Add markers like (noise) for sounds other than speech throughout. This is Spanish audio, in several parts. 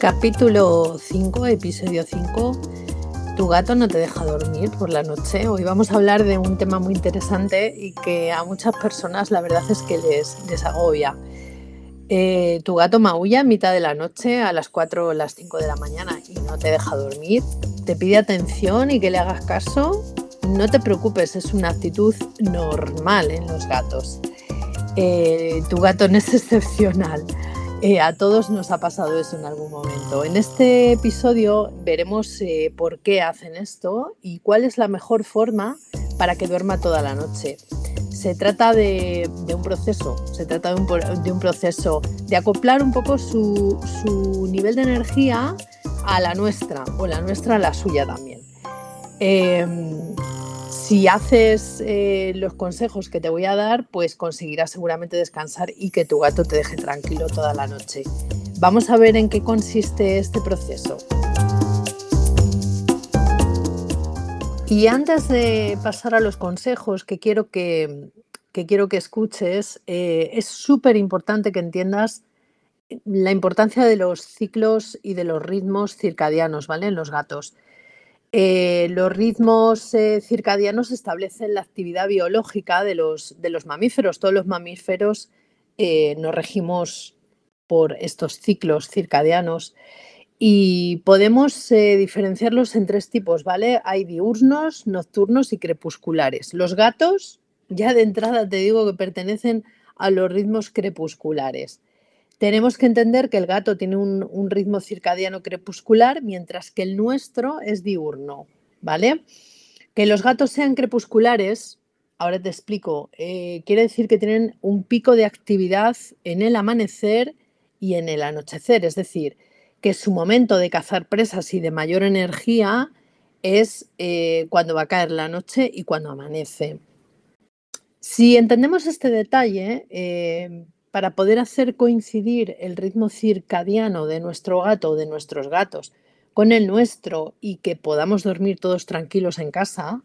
Capítulo 5, episodio 5. Tu gato no te deja dormir por la noche. Hoy vamos a hablar de un tema muy interesante y que a muchas personas la verdad es que les, les agobia. Eh, tu gato maulla a mitad de la noche, a las 4 o las 5 de la mañana y no te deja dormir. Te pide atención y que le hagas caso. No te preocupes, es una actitud normal en los gatos. Eh, tu gato no es (laughs) excepcional. Eh, a todos nos ha pasado eso en algún momento. En este episodio veremos eh, por qué hacen esto y cuál es la mejor forma para que duerma toda la noche. Se trata de, un proceso, se trata de un, proceso de acoplar un poco su, nivel de energía a la nuestra o la nuestra a la suya también. Em, si haces eh, los consejos que te voy a dar, pues conseguirás seguramente descansar y que tu gato te deje tranquilo toda la noche. Vamos a ver en qué consiste este proceso. Y antes de pasar a los consejos que quiero que, quiero que escuches, eh, es súper importante que entiendas la importancia de los ciclos y de los ritmos circadianos, ¿vale? En los gatos. Eh, los ritmos eh, circadianos establecen la actividad biológica de los, de los mamíferos. Todos los mamíferos eh, nos regimos por estos ciclos circadianos y podemos diferenciarlos en tres tipos, ¿vale? Hay diurnos, nocturnos y crepusculares. Los gatos, ya de entrada te digo que pertenecen a los ritmos crepusculares. Tenemos que entender que el gato tiene un, ritmo circadiano crepuscular, mientras que el nuestro es diurno, ¿vale? Que los gatos sean crepusculares, ahora te explico, eh, quiere decir que tienen un pico de actividad en el amanecer y en el anochecer, es decir, que su momento de cazar presas y de mayor energía es eh, cuando va a caer la noche y cuando amanece. Si entendemos este detalle, eh, para poder hacer coincidir el ritmo circadiano de nuestro gato o de nuestros gatos con el nuestro y que podamos dormir todos tranquilos en casa,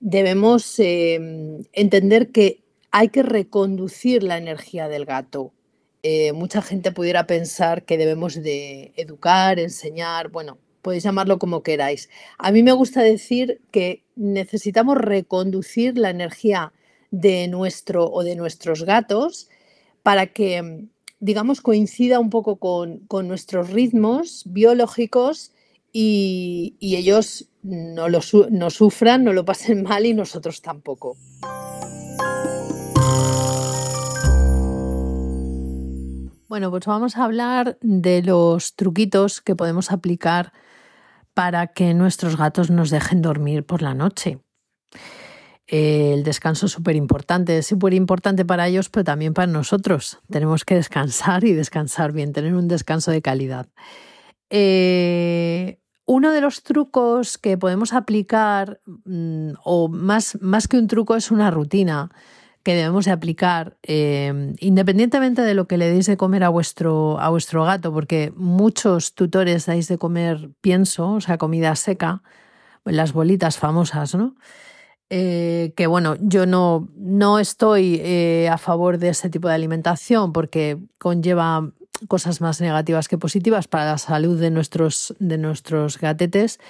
debemos em, entender que hay que reconducir la energía del gato. Eh, mucha gente pudiera pensar que debemos de educar, enseñar, bueno, podéis llamarlo como queráis. A mí me gusta decir que necesitamos reconducir la energía de nuestro o de nuestros gatos para que, digamos, coincida un poco con, nuestros ritmos biológicos y, ellos no, lo, no sufran, no lo pasen mal y nosotros tampoco. Bueno, pues vamos a hablar de los truquitos que podemos aplicar para que nuestros gatos nos dejen dormir por la noche. El descanso es súper importante, es súper importante para ellos, pero también para nosotros. Tenemos que descansar y descansar bien, tener un descanso de calidad. Eh, uno de los trucos que podemos aplicar, mm, o más, más, que un truco, es una rutina que debemos de aplicar, eh, independientemente de lo que le deis de comer a vuestro, a vuestro gato, porque muchos tutores dais de comer pienso, o sea, comida seca, las bolitas famosas, ¿no? Eh, que bueno, yo no, no estoy eh, a favor de ese tipo de alimentación porque conlleva cosas más negativas que positivas para la salud de nuestros, de nuestros gatetes.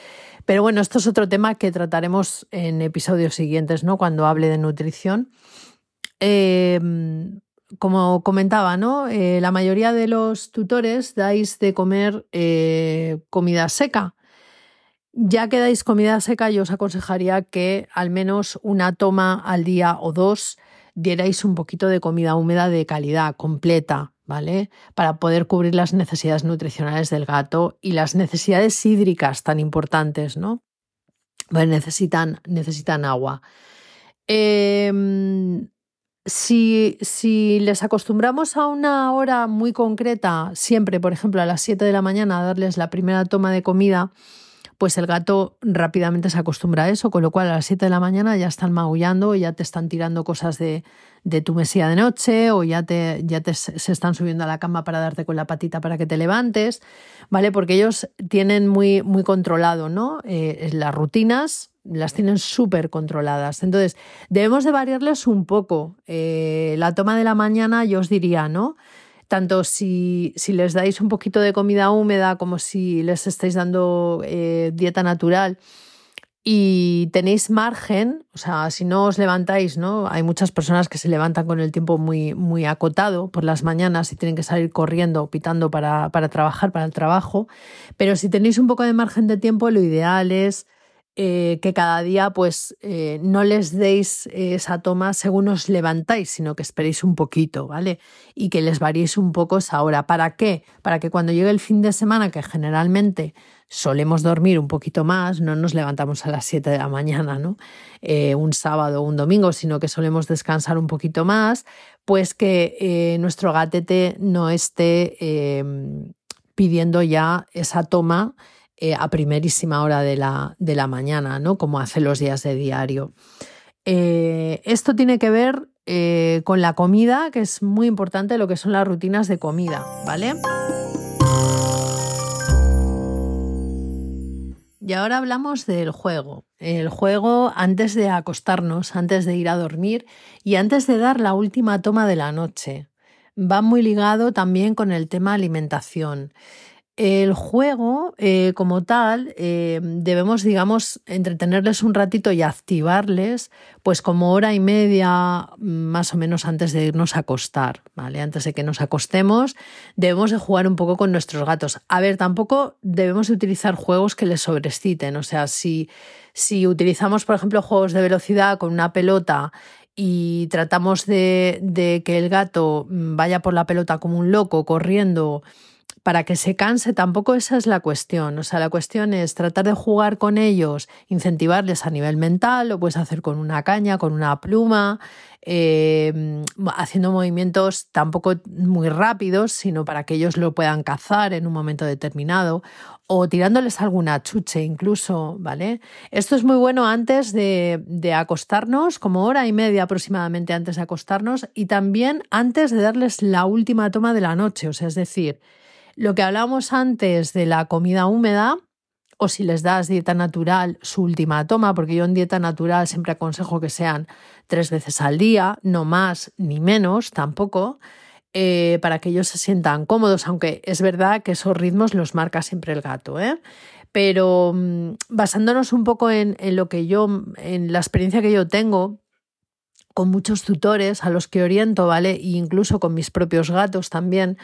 Pero bueno, esto es otro tema que trataremos en episodios siguientes, ¿no? Cuando hable de nutrición. Em, como comentaba, ¿no? Eh, la mayoría de los tutores dais de comer comida seca. Ya que dais comida seca, yo os aconsejaría que al menos una toma al día o dos dierais un poquito de comida húmeda de calidad, completa, ¿vale? Para poder cubrir las necesidades nutricionales del gato y las necesidades hídricas tan importantes, ¿no? necesitan, necesitan agua. Em, si, si, les acostumbramos a una hora muy concreta, siempre, por ejemplo, a las 7 de la mañana, a darles la primera toma de comida, pues el gato rápidamente se acostumbra a eso, con lo cual a las 7 de la mañana ya están maullando, ya te están tirando cosas de, de tu mesía de noche o ya, te, ya te, se están subiendo a la cama para darte con la patita para que te levantes, ¿vale? Porque ellos tienen muy, muy controlado, ¿no? Eh, las rutinas las tienen súper controladas. Entonces, debemos de variarles un poco. Eh, la toma de la mañana, yo os diría, ¿no? Tanto si, si, les dais un poquito de comida húmeda como si les estáis dando eh, dieta natural y tenéis margen, o sea, si no os levantáis, ¿no? Hay muchas personas que se levantan con el tiempo muy, muy acotado por las mañanas y tienen que salir corriendo, pitando para, para trabajar, para el trabajo, pero si tenéis un poco de margen de tiempo, lo ideal es eh, que cada día pues eh, no les deis esa toma según os levantáis, sino que esperéis un poquito, ¿vale? Y que les variéis un poco esa hora. ¿Para qué? Para que cuando llegue el fin de semana, que generalmente solemos dormir un poquito más, no nos levantamos a las 7 de la mañana, ¿no? Eh, un sábado o un domingo, sino que solemos descansar un poquito más, pues que nuestro gatete no esté pidiendo ya esa toma eh, a primerísima hora de la, de la, mañana, ¿no? Como hace los días de diario. Eh, esto tiene que ver eh, con la comida, que es muy importante lo que son las rutinas de comida, ¿vale? Y ahora hablamos del juego. El juego antes de acostarnos, antes de ir a dormir y antes de dar la última toma de la noche. Va muy ligado también con el tema alimentación. El juego, eh, como tal, eh, debemos, digamos, entretenerles un ratito y activarles, pues como hora y media más o menos antes de irnos a acostar, ¿vale? Antes de que nos acostemos, debemos de jugar un poco con nuestros gatos. A ver, tampoco debemos de utilizar juegos que les sobreciten, o sea, si, si utilizamos, por ejemplo, juegos de velocidad con una pelota y tratamos de, de que el gato vaya por la pelota como un loco, corriendo, para que se canse, tampoco esa es la cuestión. O sea, la cuestión es tratar de jugar con ellos, incentivarles a nivel mental, lo puedes hacer con una caña, con una pluma, eh, haciendo movimientos tampoco muy rápidos, sino para que ellos lo puedan cazar en un momento determinado, o tirándoles alguna chuche incluso, ¿vale? Esto es muy bueno antes de, de acostarnos, como hora y media aproximadamente antes de acostarnos, y también antes de darles la última toma de la noche, o sea, es decir, lo que hablábamos antes de la comida húmeda, o si les das dieta natural, su última toma, porque yo en dieta natural siempre aconsejo que sean tres veces al día, no más ni menos tampoco, eh, para que ellos se sientan cómodos, aunque es verdad que esos ritmos los marca siempre el gato, ¿eh? Pero mm, basándonos un poco en, en lo que yo, en la experiencia que yo tengo, con muchos tutores a los que oriento, ¿vale? E incluso con mis propios gatos también,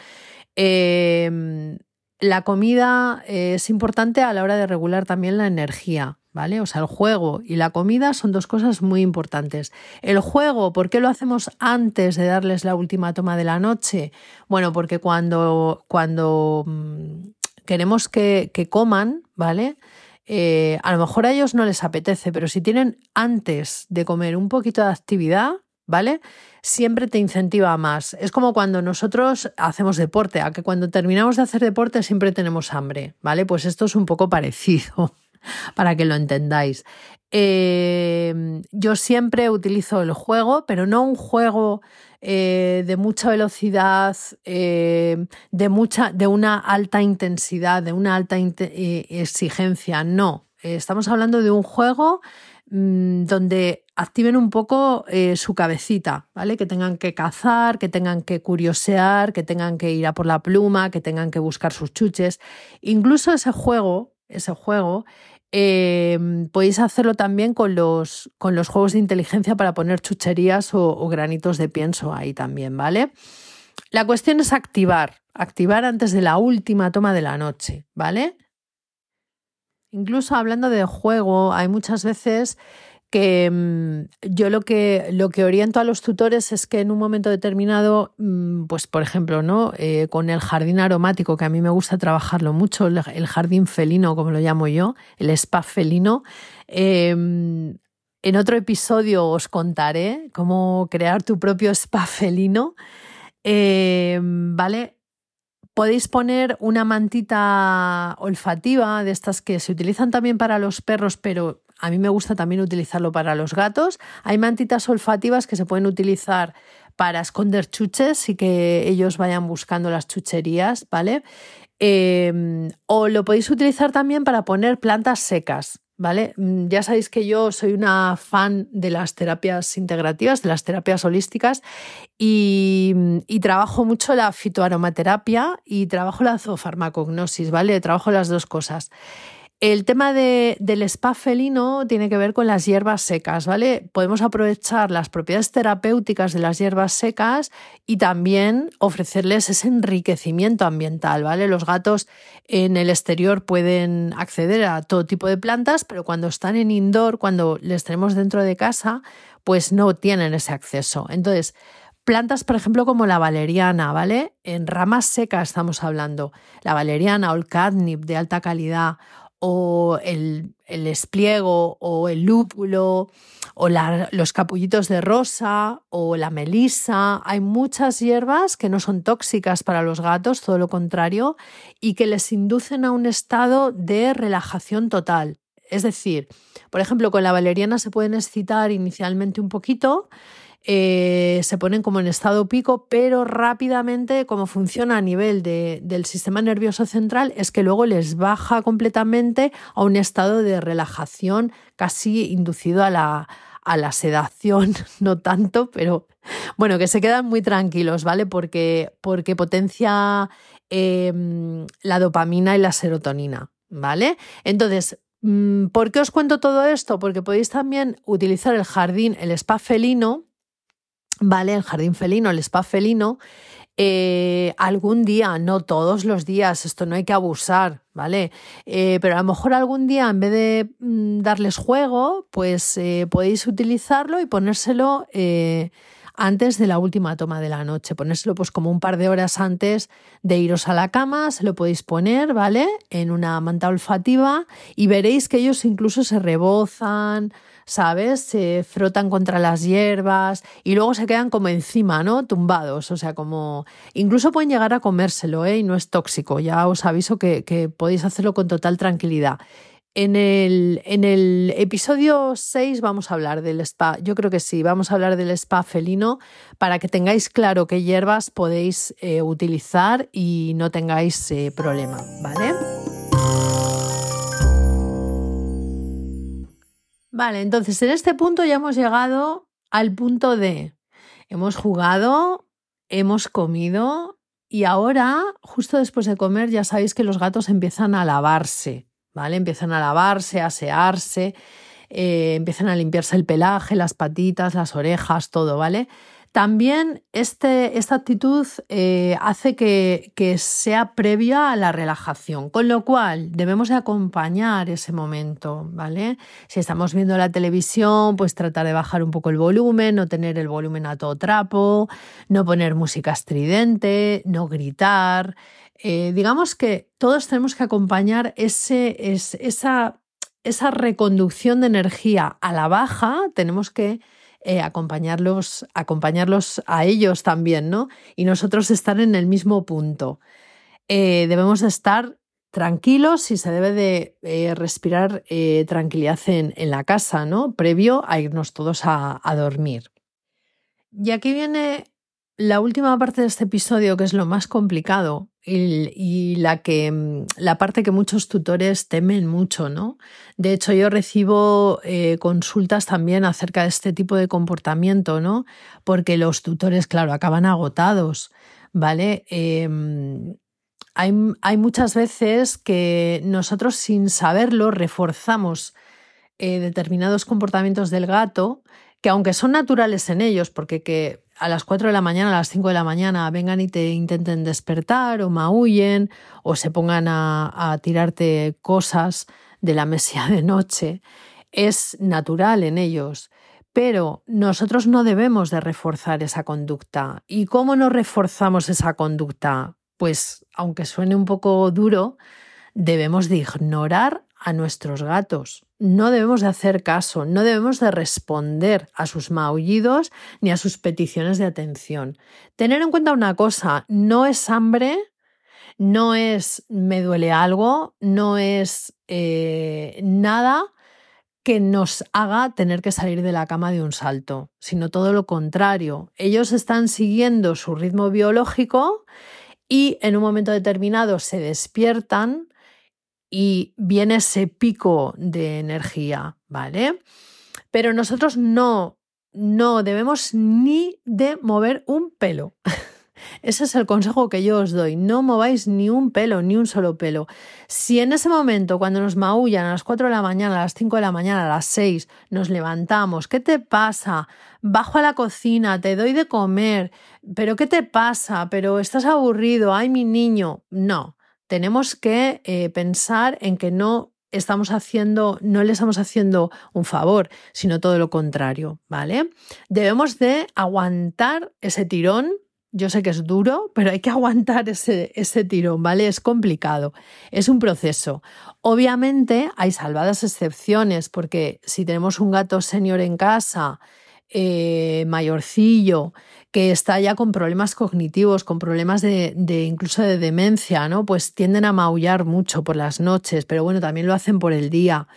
Em, la comida es importante a la hora de regular también la energía, ¿vale? O sea, el juego y la comida son dos cosas muy importantes. El juego, ¿por qué lo hacemos antes de darles la última toma de la noche? Bueno, porque cuando, cuando mm, queremos que, coman, ¿vale? Eh, a lo mejor a ellos no les apetece, pero si tienen antes de comer un poquito de actividad, ¿vale? Siempre te incentiva más. Es como cuando nosotros hacemos deporte, a que cuando terminamos de hacer deporte siempre tenemos hambre, ¿vale? Pues esto es un poco (laughs) parecido, para que lo entendáis. Em, yo siempre utilizo el juego, pero no un juego eh, de mucha velocidad, eh, de, mucha, de una alta intensidad, de una alta eh, exigencia, no. estamos hablando de un juego Mm, donde activen un poco eh, su cabecita, ¿vale? Que tengan que cazar, que tengan que curiosear, que tengan que ir a por la pluma, que tengan que buscar sus chuches. Incluso ese juego, ese juego, em, podéis hacerlo también con los, con los juegos de inteligencia para poner chucherías o, o granitos de pienso ahí también, ¿vale? La cuestión es activar, activar antes de la última toma de la noche, ¿vale? Incluso hablando de juego, hay muchas veces que mm, yo lo que, lo que oriento a los tutores es que en un momento determinado, mm, pues por ejemplo, ¿no? Eh, con el jardín aromático, que a mí me gusta trabajarlo mucho, el, jardín felino, como lo llamo yo, el spa felino, em, En otro episodio os contaré cómo crear tu propio spa felino. Eh, ¿Vale? Podéis poner una mantita olfativa de estas que se utilizan también para los perros, pero a mí me gusta también utilizarlo para los gatos. Hay mantitas olfativas que se pueden utilizar para esconder chuches y que ellos vayan buscando las chucherías, ¿vale? Em, o lo podéis utilizar también para poner plantas secas, ¿vale? Mm, ya sabéis que yo soy una fan de las terapias integrativas, de las terapias holísticas y, y trabajo mucho la fitoaromaterapia y trabajo la zoofarmacognosis, ¿vale? Trabajo las dos cosas. El tema del spa felino tiene que ver con las hierbas secas, ¿vale? Podemos aprovechar las propiedades terapéuticas de las hierbas secas y también ofrecerles ese enriquecimiento ambiental, ¿vale? Los gatos en el exterior pueden acceder a todo tipo de plantas, pero cuando están en indoor, cuando les tenemos dentro de casa, pues no tienen ese acceso. Entonces, plantas, por ejemplo, como la valeriana, ¿vale? En ramas secas estamos hablando. La valeriana o el catnip de alta calidad o el, espliego o el lúpulo o los capullitos de rosa o la melisa. Hay muchas hierbas que no son tóxicas para los gatos, todo lo contrario, y que les inducen a un estado de relajación total. Es decir, por ejemplo, con la valeriana se pueden excitar inicialmente un poquito, eh, se ponen como en estado pico, pero rápidamente, como funciona a nivel del sistema nervioso central, es que luego les baja completamente a un estado de relajación casi inducido a la, a la sedación, (laughs) no tanto, pero bueno, que se quedan muy tranquilos, ¿vale? Porque, porque potencia em, la dopamina y la serotonina, ¿vale? Entonces, mm, ¿por qué os cuento todo esto? Porque podéis también utilizar el jardín, el spa felino, ¿vale? El jardín felino, el spa felino, eh, algún día, no todos los días, esto no hay que abusar, ¿vale? Eh, pero a lo mejor algún día, en vez de mm, darles juego, pues eh, podéis utilizarlo y ponérselo antes de la última toma de la noche. Ponérselo pues como un par de horas antes de iros a la cama, se lo podéis poner, ¿vale? En una manta olfativa y veréis que ellos incluso se rebozan, ¿sabes? Se frotan contra las hierbas y luego se quedan como encima, ¿no? Tumbados, o sea, como... Incluso pueden llegar a comérselo, ¿eh? Y no es tóxico, ya os aviso que, podéis hacerlo con total tranquilidad. En el, en el, episodio 6 vamos a hablar del spa, yo creo que sí, vamos a hablar del spa felino para que tengáis claro qué hierbas podéis eh, utilizar y no tengáis eh, problema, ¿vale? Vale, entonces en este punto ya hemos llegado al punto de hemos jugado, hemos comido y ahora, justo después de comer, ya sabéis que los gatos empiezan a lavarse, ¿vale? Empiezan a lavarse, a asearse, eh, empiezan a limpiarse el pelaje, las patitas, las orejas, todo, ¿vale? También este, esta actitud eh, hace que, sea previa a la relajación, con lo cual debemos de acompañar ese momento, ¿vale? Si estamos viendo la televisión, pues tratar de bajar un poco el volumen, no tener el volumen a todo trapo, no poner música estridente, no gritar. Eh, digamos que todos tenemos que acompañar ese, esa, esa reconducción de energía a la baja, tenemos que eh, acompañarlos, acompañarlos a ellos también, ¿no? Y nosotros estar en el mismo punto. Eh, debemos estar tranquilos y se debe de eh, respirar tranquilidad en, en, la casa, ¿no? Previo a irnos todos a, a dormir. Y aquí viene la última parte de este episodio, que es lo más complicado y, la, que, mm, la parte que muchos tutores temen mucho, ¿no? De hecho, yo recibo eh, consultas también acerca de este tipo de comportamiento, ¿no? Porque los tutores, claro, acaban agotados, ¿vale? Em, hay, hay, muchas veces que nosotros sin saberlo reforzamos eh, determinados comportamientos del gato que aunque son naturales en ellos, porque que a las 4 de la mañana, a las 5 de la mañana vengan y te intenten despertar o maullen o se pongan a, tirarte cosas de la mesía de noche, es natural en ellos. Pero nosotros no debemos de reforzar esa conducta. ¿Y cómo no reforzamos esa conducta? Pues, aunque suene un poco duro, debemos de ignorar a nuestros gatos. No debemos de hacer caso, no debemos de responder a sus maullidos ni a sus peticiones de atención. Tener en cuenta una cosa, no es hambre, no es me duele algo, no es eh, nada que nos haga tener que salir de la cama de un salto, sino todo lo contrario. Ellos están siguiendo su ritmo biológico y en un momento determinado se despiertan y viene ese pico de energía, ¿vale? Pero nosotros no, no debemos ni de mover un pelo. (laughs) Ese es el consejo que yo os doy. No mováis ni un pelo, ni un solo pelo. Si en ese momento, cuando nos maullan a las 4 de la mañana, a las 5 de la mañana, a las 6, nos levantamos, ¿qué te pasa? Bajo a la cocina, te doy de comer, pero ¿qué te pasa? Pero estás aburrido, ay mi niño. No, tenemos que eh, pensar en que no estamos haciendo, no le estamos haciendo un favor, sino todo lo contrario, ¿vale? Debemos de aguantar ese tirón yo sé que es duro, pero hay que aguantar ese, ese tirón, ¿vale? Es complicado, es un proceso. Obviamente hay salvadas excepciones, porque si tenemos un gato senior en casa, eh, mayorcillo, que está ya con problemas cognitivos, con problemas de, incluso de demencia, ¿no? Pues tienden a maullar mucho por las noches, pero bueno, también lo hacen por el día.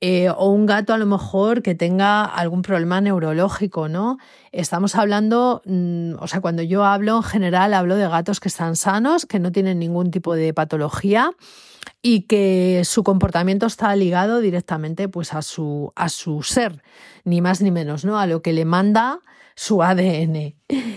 Eh, o un gato a lo mejor que tenga algún problema neurológico, ¿no? Estamos hablando, mm, o sea, cuando yo hablo en general, hablo de gatos que están sanos, que no tienen ningún tipo de patología y que su comportamiento está ligado directamente pues, a, su, a su ser, ni más ni menos, ¿no? A lo que le manda su ADN.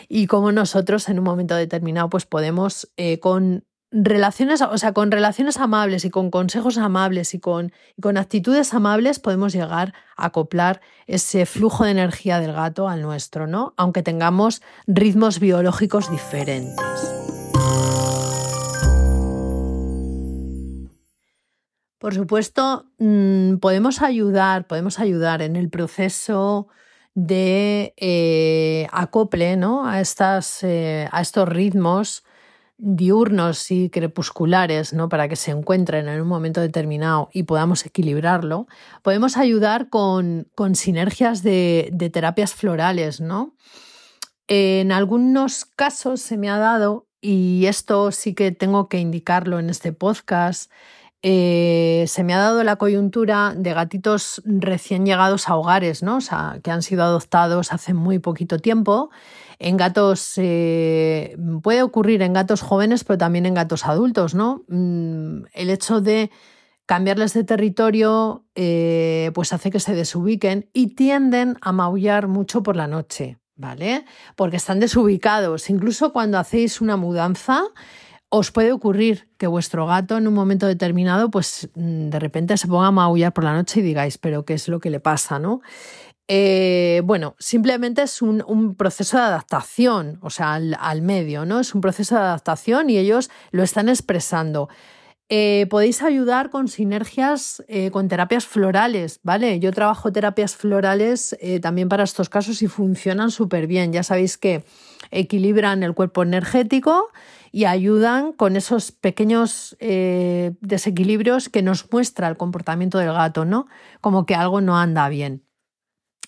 Y como nosotros en un momento determinado pues podemos eh, con relaciones, o sea, con relaciones amables y con consejos amables y con, con actitudes amables podemos llegar a acoplar ese flujo de energía del gato al nuestro, ¿no? Aunque tengamos ritmos biológicos diferentes. Por supuesto, mm, podemos ayudar, podemos ayudar en el proceso de eh, acople ¿no? a, estas, eh, a estos ritmos diurnos y crepusculares, ¿no? Para que se encuentren en un momento determinado y podamos equilibrarlo, podemos ayudar con, con sinergias de, de, terapias florales, ¿no? En algunos casos se me ha dado, y esto sí que tengo que indicarlo en este podcast, eh, se me ha dado la coyuntura de gatitos recién llegados a hogares, ¿no? O sea, que han sido adoptados hace muy poquito tiempo en gatos, eh, puede ocurrir en gatos jóvenes, pero también en gatos adultos, ¿no? Mm, el hecho de cambiarles de territorio, eh, pues hace que se desubiquen y tienden a maullar mucho por la noche, ¿vale? Porque están desubicados. Incluso cuando hacéis una mudanza, os puede ocurrir que vuestro gato en un momento determinado, pues mm, de repente se ponga a maullar por la noche y digáis, pero ¿qué es lo que le pasa, no? Eh, bueno, simplemente es un, proceso de adaptación, o sea, al, medio, ¿no? Es un proceso de adaptación y ellos lo están expresando. Eh, podéis ayudar con sinergias eh, con terapias florales, ¿vale? Yo trabajo terapias florales también para estos casos y funcionan súper bien. Ya sabéis que equilibran el cuerpo energético y ayudan con esos pequeños desequilibrios que nos muestra el comportamiento del gato, ¿no? Como que algo no anda bien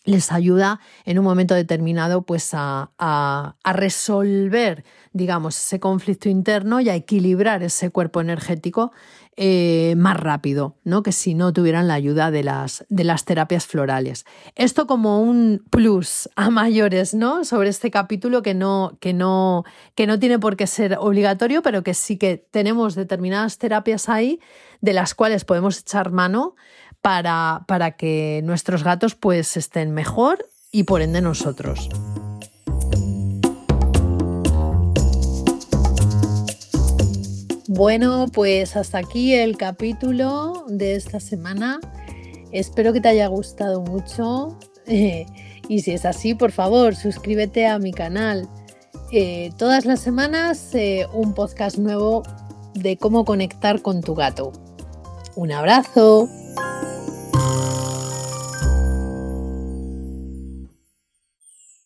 les ayuda en un momento determinado pues a, resolver, digamos, ese conflicto interno y a equilibrar ese cuerpo energético eh, más rápido, ¿no? Que si no tuvieran la ayuda de las, de las terapias florales. Esto como un plus a mayores, ¿no? Sobre este capítulo que no, que no, que no tiene por qué ser obligatorio, pero que sí que tenemos determinadas terapias ahí de las cuales podemos echar mano para, para que nuestros gatos pues estén mejor y por ende nosotros. Bueno, pues hasta aquí el capítulo de esta semana. Espero que te haya gustado mucho. (laughs) y si es así, por favor, suscríbete a mi canal. Eh, todas las semanas eh, un podcast nuevo de cómo conectar con tu gato. Un abrazo. Thank you.